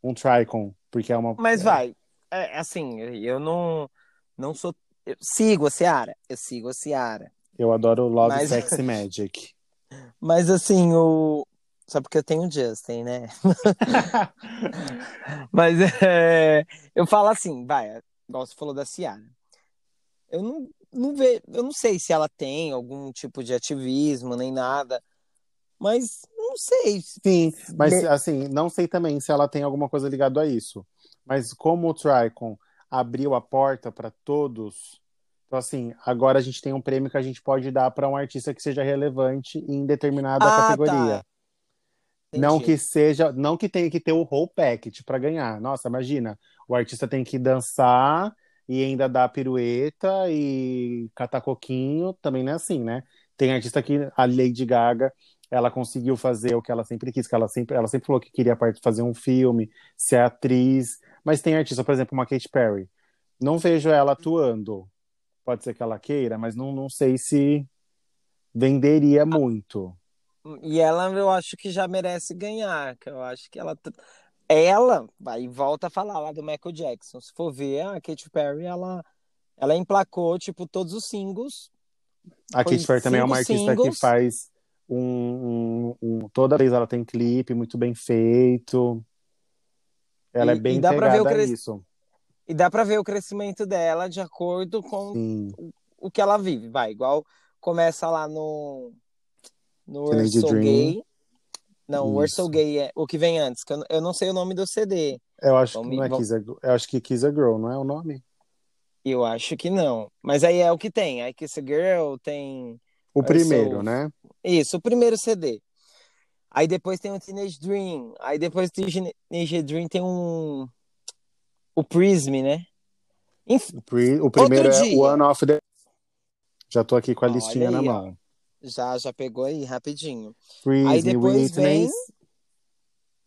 um Tricon, porque é uma. Mas vai, é assim, eu não, não sou. Eu sigo a Ciara, eu sigo a Ciara. Eu adoro Love, Mas, Sex and Magic. mas assim, o. Só porque eu tenho o Justin, né? Mas é, eu falo assim, vai, igual você falou da Ciara. Eu não, não vejo, eu não sei se ela tem algum tipo de ativismo nem nada, mas não sei. Sim, mas assim, não sei também se ela tem alguma coisa ligada a isso. Mas como o Tricon abriu a porta para todos, então assim, agora a gente tem um prêmio que a gente pode dar para um artista que seja relevante em determinada Ah, categoria. tá. Não que seja, não que tenha que ter o whole package para ganhar. Nossa, imagina, o artista tem que dançar e ainda dar pirueta e catar coquinho, também não é assim, né? Tem artista que a Lady Gaga, ela conseguiu fazer o que ela sempre quis, que ela sempre, ela sempre falou que queria fazer um filme, ser atriz, mas tem artista, por exemplo, uma Katy Perry. Não vejo ela atuando. Pode ser que ela queira, mas não, não sei se venderia muito. E ela, eu acho que já merece ganhar, que eu acho que ela. Ela, vai e volta a falar lá do Michael Jackson. Se for ver, a Katy Perry, ela, ela emplacou, tipo, todos os singles. A Katy Perry também é uma artista que singles. faz um, um- um- Toda vez ela tem clipe muito bem feito. Ela é E, bem e dá ver o pegada cres... nisso. e dá pra ver o crescimento dela de acordo com Sim. o que ela vive. Vai, igual começa lá no. No Teenage Dream. Gay. Não, Isso. Gay é o que vem antes, que eu, eu não sei o nome do CD. Eu acho que Vamos, não é vamos, Kiss a, eu acho que Kiss a Girl, não é o nome? eu acho que não. Mas aí é o que tem. Aí Kiss a Girl, tem O primeiro, So. né? Isso, o primeiro CD. Aí depois tem o Teenage Dream. Aí depois do Teenage Dream tem um. O Prism, né? Enfim, O, pre- o primeiro é dia. One of the. Já tô aqui com a Olha listinha na aí, ó. mão. já, já pegou aí rapidinho. Prism, Aí depois Witness.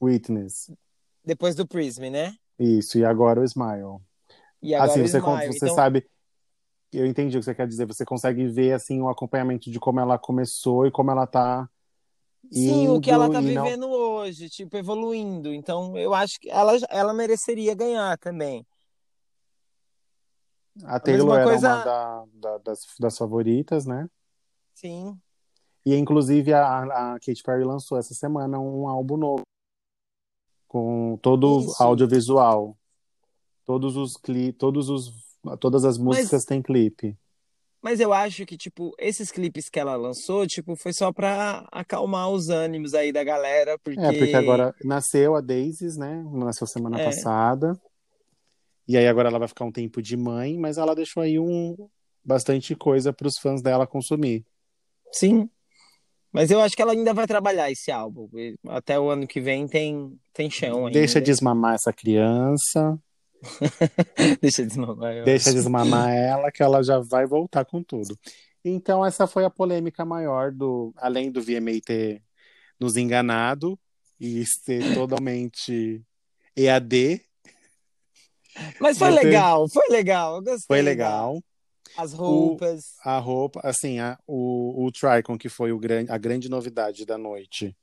Witness. Depois do Prism, né? Isso, e agora o Smile. E agora assim, o você, Smile. você Então, sabe. Eu entendi o que você quer dizer. Você consegue ver assim o acompanhamento de como ela começou e como ela tá sim, o que ela tá indo e não- vivendo hoje, tipo, evoluindo. Então, eu acho que ela, ela mereceria ganhar também. A Taylor mesma era coisa- uma da- da- das, das favoritas, né? Sim. E inclusive a, a Katy Perry lançou essa semana um álbum novo com todo Isso. audiovisual. Todos os cli todos os todas as músicas têm clipe. Mas eu acho que, tipo, esses clipes que ela lançou, tipo, foi só pra acalmar os ânimos aí da galera, porque... É, porque agora nasceu a Daisy, né? Nasceu semana É. passada. E aí agora ela vai ficar um tempo de mãe, mas ela deixou aí um bastante coisa para os fãs dela consumir. Sim. Mas eu acho que ela ainda vai trabalhar esse álbum. Até o ano que vem tem, tem chão ainda. Deixa de desmamar essa criança, Deixa de desmamar. eu deixa desmamar ela, que ela já vai voltar com tudo. Então, essa foi a polêmica maior do. Além do VMA ter nos enganado e ser totalmente EAD, Mas foi ter- legal, foi legal. Eu gostei. foi da- legal. As roupas. A roupa, assim, a- o, o Tricon, que foi o gran, a grande novidade da noite,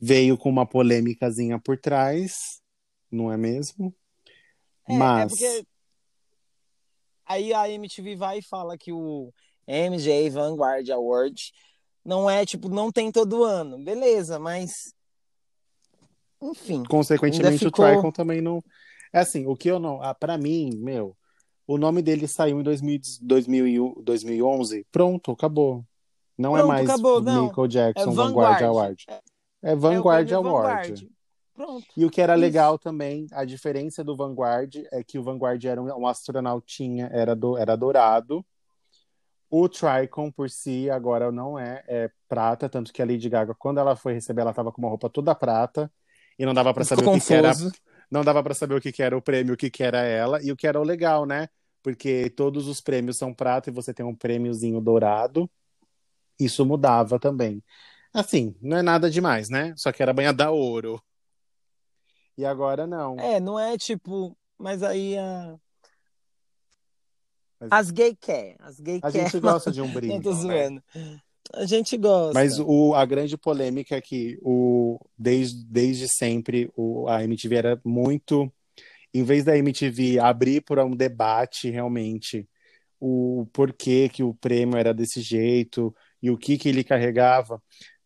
veio com uma polêmicazinha por trás, não é mesmo? É, Mas. é porque aí a MTV vai e fala que o MJ Vanguard Award não é, tipo, não tem todo ano. Beleza, mas enfim. Consequentemente, ficou- o Tricon também não. É assim, o que eu não. Ah, pra mim, meu, o nome dele saiu em 2000, 2000, 2011. Pronto, acabou. Não é Pronto, mais acabou. Michael Jackson É Vanguard Vanguard. Award. É É Vanguard prêmio Award. Vanguard. Pronto. E o que era Isso. legal também, a diferença do Vanguard é que o Vanguard era um, um astronautinha, era, do, era dourado. O Tricon por si agora não é, é prata, tanto que a Lady Gaga, quando ela foi receber, ela tava com uma roupa toda prata e não dava para saber o que, que era, não dava para saber o que, que era o prêmio, o que, que era ela e o que era o legal, né? Porque todos os prêmios são prata e você tem um prêmiozinho dourado. Isso mudava também. Assim, não é nada demais, né? Só que era banhada ouro. E agora não. É, não é tipo. Mas aí a. Mas- As gay quer. As gay A quer. gente gosta de um Não brilho. tô né? zoando. A gente gosta. Mas o, a grande polêmica é que o, desde, desde sempre o, a MTV era muito. Em vez da MTV abrir para um debate realmente o porquê que o prêmio era desse jeito e o que, que ele carregava,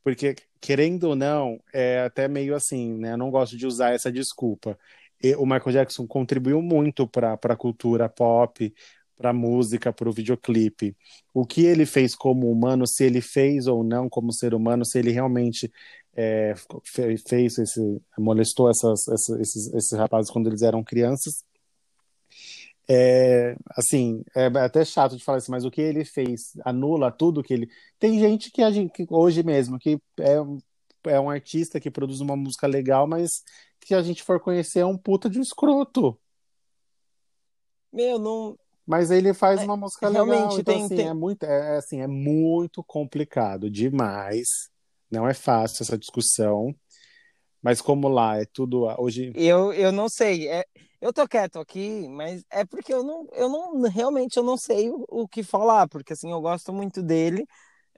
porque, querendo ou não, é até meio assim, né? Eu não gosto de usar essa desculpa. E o Michael Jackson contribuiu muito para a cultura pop, para a música, para o videoclipe. O que ele fez como humano, se ele fez ou não como ser humano, se ele realmente é, fe- fez esse, molestou essas- esses, esses rapazes quando eles eram crianças. É, assim, é até chato de falar isso, mas o que ele fez anula tudo que ele. Tem gente que a gente que hoje mesmo que é, um- é um artista que produz uma música legal, mas que a gente for conhecer é um puta de um escroto. Meu, não. Mas ele faz É, uma música realmente, legal, então tem- assim, tem- é muito, é, assim, é muito complicado demais. Não é fácil essa discussão. Mas como lá é tudo hoje, Eu, eu não sei. É, eu tô quieto aqui, mas é porque eu não, eu não realmente eu não sei o, o que falar, porque assim, eu gosto muito dele.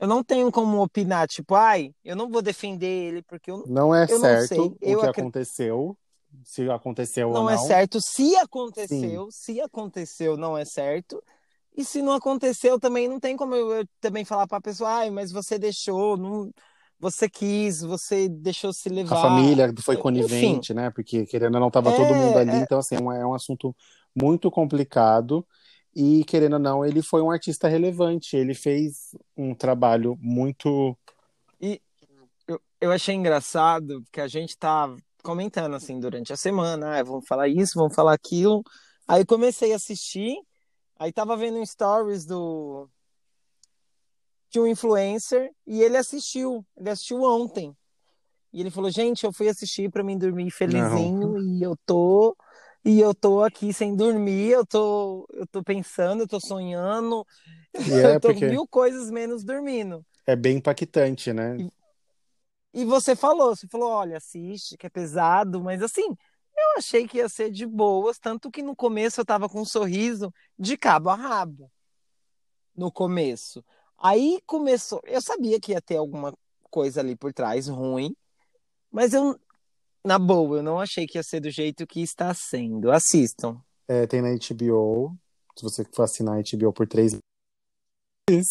Eu não tenho como opinar, tipo, ai, eu não vou defender ele, porque eu, não é eu não certo sei. o Eu que acre- aconteceu, se aconteceu ou não é não. certo. Se aconteceu, se aconteceu, não é certo. E se não aconteceu, também não tem como eu, eu também falar pra pessoa, ai, mas você deixou, não, você quis, você deixou se A levar. família foi Enfim. conivente, né? Porque querendo ou não, tava todo É, mundo ali, é. então assim, é um, é um assunto muito complicado. E querendo ou não, ele foi um artista relevante. Ele fez um trabalho muito. Eu, eu achei engraçado que a gente tá comentando assim durante a semana, ah, vamos falar isso, vamos falar aquilo. Aí comecei a assistir, aí tava vendo um stories do de um influencer e ele assistiu, ele assistiu ontem. E ele falou: "Gente, eu fui assistir pra mim dormir felizinho e eu tô e eu tô aqui sem dormir, eu tô, eu tô pensando, eu tô sonhando, E é eu tô porque mil coisas menos dormindo. é bem impactante, né? E você falou, você falou, olha, assiste, que é pesado, mas assim, eu achei que ia ser de boas, tanto que no começo eu tava com um sorriso de cabo a rabo. No começo. Aí começou, eu sabia que ia ter alguma coisa ali por trás ruim, mas eu, na boa, eu não achei que ia ser do jeito que está sendo. Assistam. É, tem na HBO. Se você for assinar a HBO por três meses.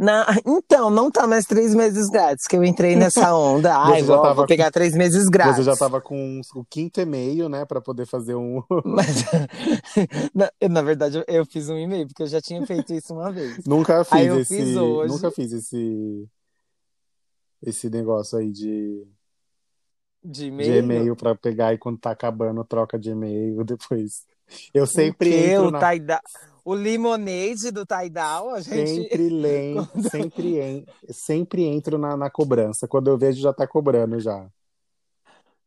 Na... Então, não tá mais três meses grátis, que eu entrei nessa onda. Ai, vou, tava vou pegar três meses grátis. Você já tava com o quinto e-mail, né, Pra poder fazer um. Mas, na, na verdade, eu, fiz um e-mail, porque eu já tinha feito isso uma vez. Nunca Aí fiz eu esse. fiz hoje. Nunca fiz esse. Esse negócio aí de, De de e-mail. e-mail pra pegar e quando tá acabando, troca de e-mail depois. Eu sempre entro na. Taida... o limonade do Taidal, a gente. Sempre lem, sempre, en... sempre entro na, na cobrança. Quando eu vejo, já tá cobrando já.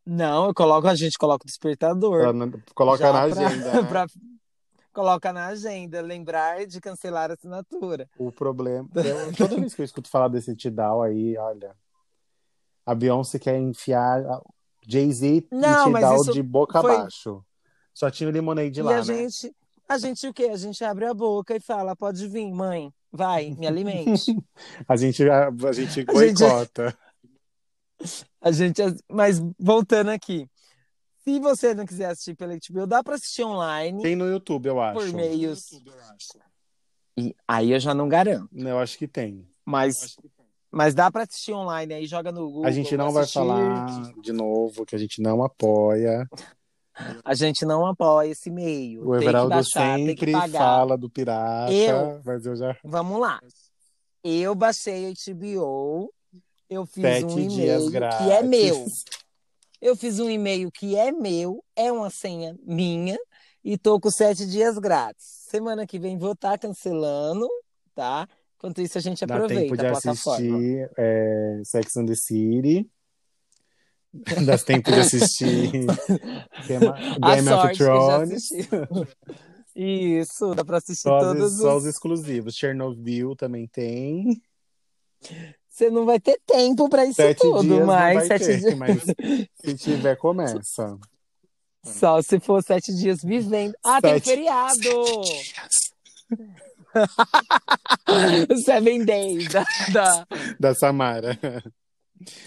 Não, eu coloco, a gente coloca o despertador. Não- Coloca na pra- agenda. né? pra- Coloca na agenda, lembrar de cancelar a assinatura. O problema. eu- toda vez que eu escuto falar desse Tidal aí, olha. A Beyoncé quer enfiar Jay-Z e Tidal isso de boca foi- abaixo. Só tinha o Lemonade e lá, a né? gente, a gente o quê? A gente abre a boca e fala: pode vir, mãe, vai, me alimente. A gente, a, a gente A gente- boicota. A gente, mas voltando aqui, se você não quiser assistir pela HBO, dá pra assistir online Tem no YouTube, eu acho. por meios. E aí eu já não garanto, Eu acho que tem. mas, mas dá pra assistir online aí, joga no Google. A gente não vai assistir. falar de novo que a gente não apoia. A gente não apoia esse meio. O Everaldo baixar, sempre fala do pirata, Eu- mas eu já. Vamos lá. Eu baixei a HBO, eu fiz Sete um dias e-mail grátis. que é meu. Eu fiz um e-mail que é meu, é uma senha minha, e tô com sete dias grátis. Semana que vem vou estar cancelando, tá? Enquanto isso, a gente Dá tempo aproveita de a plataforma. assistir é, Sex and the City. Dá tempo de assistir Game, of Thrones. Isso, dá pra assistir Só, todos os, só os... os exclusivos. Chernobyl também tem. Você não vai ter tempo pra isso Sete tudo, mas sete ter, dias... mas se tiver, começa. Só se for sete dias vivendo. Ah, tem Sete- feriado! Seven Days da, da- Da Samara.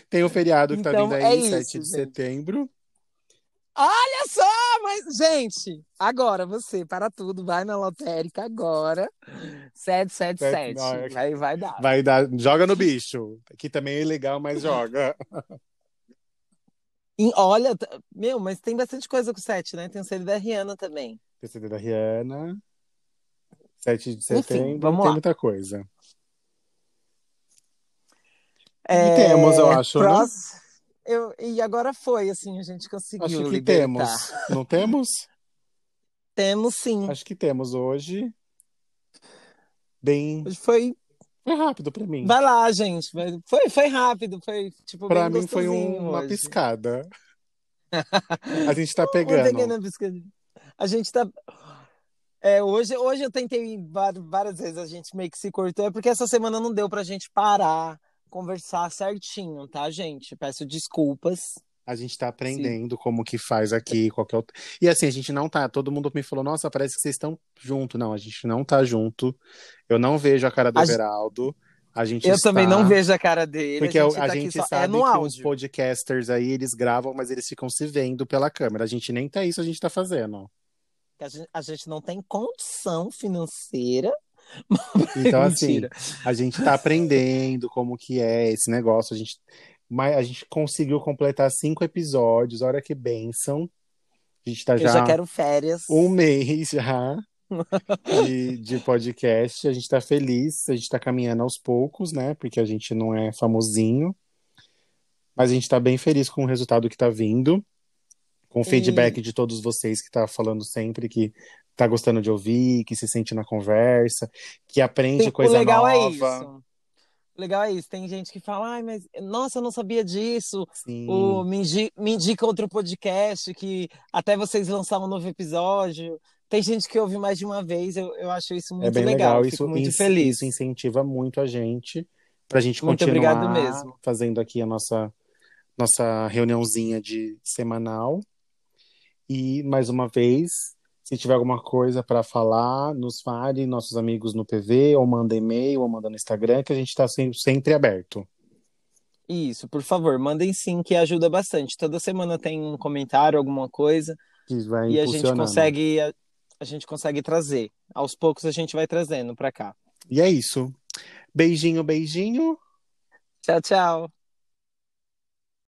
Tem o feriado que tá Então, vindo é aí, isso, 7 de gente. setembro. Olha só, mas, gente, agora você, para tudo, vai na lotérica agora. 777. Sete- Aí vai dar. Vai dar. Joga no bicho. Que também é ilegal, mas joga. E olha, meu, mas tem bastante coisa com 7, né? Tem o CD da Rihanna também. PCD da Rihanna. 7 de setembro. vamos tem lá. muita coisa. É, temos, eu acho, né? prós- eu, e agora foi, assim, a gente conseguiu Acho que libertar. temos. Não temos? Temos sim. Acho que temos hoje. Bem. Hoje foi Foi rápido pra mim. Vai lá, gente. Foi, foi rápido, foi tipo bem mim foi um- uma piscada. A gente tá pegando. A gente tá. É, hoje, hoje eu tentei várias vezes, a gente meio que se cortou, é porque essa semana não deu pra gente parar, conversar certinho, tá, gente? Peço desculpas. A gente tá aprendendo como que faz aqui, qualquer outro. E assim, a gente não tá. Todo mundo me falou, nossa, parece que vocês estão junto. Não, a gente não tá junto. Eu não vejo a cara do A gente- Everaldo. A gente Eu está... também não vejo a cara dele. Porque a a gente, gente, tá aqui só... sabe é no que os áudio. podcasters aí, eles gravam, mas eles ficam se vendo pela câmera. A gente nem tá isso, a gente tá fazendo. A gente, a gente não tem condição financeira. Então, assim, a gente tá aprendendo como que é esse negócio. A gente, mas a gente conseguiu completar cinco episódios. Olha que bênção. A gente tá Eu já quero férias. um mês já de, de podcast. A gente tá feliz, a gente tá caminhando aos poucos, né? Porque a gente não é famosinho. Mas a gente tá bem feliz com o resultado que tá vindo. Com o feedback de todos vocês que tá falando sempre que tá gostando de ouvir, que se sente na conversa, que aprende Sim, coisa legal nova. é isso. legal é isso. Tem gente que fala, ai, mas nossa, eu não sabia disso. Sim. O, me, indi- me indica outro podcast que até vocês lançar um novo episódio. Tem gente que ouve mais de uma vez, eu, eu acho isso É muito bem legal. legal. Isso, muito isso, feliz. isso incentiva muito a gente pra gente Muito continuar obrigado mesmo. fazendo aqui a nossa, nossa reuniãozinha de semanal. E mais uma vez, se tiver alguma coisa para falar, nos fale, nossos amigos no PV, ou manda e-mail, ou manda no Instagram, que a gente está sempre, sempre aberto. Isso, por favor, mandem sim, que ajuda bastante. Toda semana tem um comentário, alguma coisa, e a gente consegue, a, a gente consegue trazer. Aos poucos a gente vai trazendo pra cá. E é isso. Beijinho, beijinho. Tchau, tchau.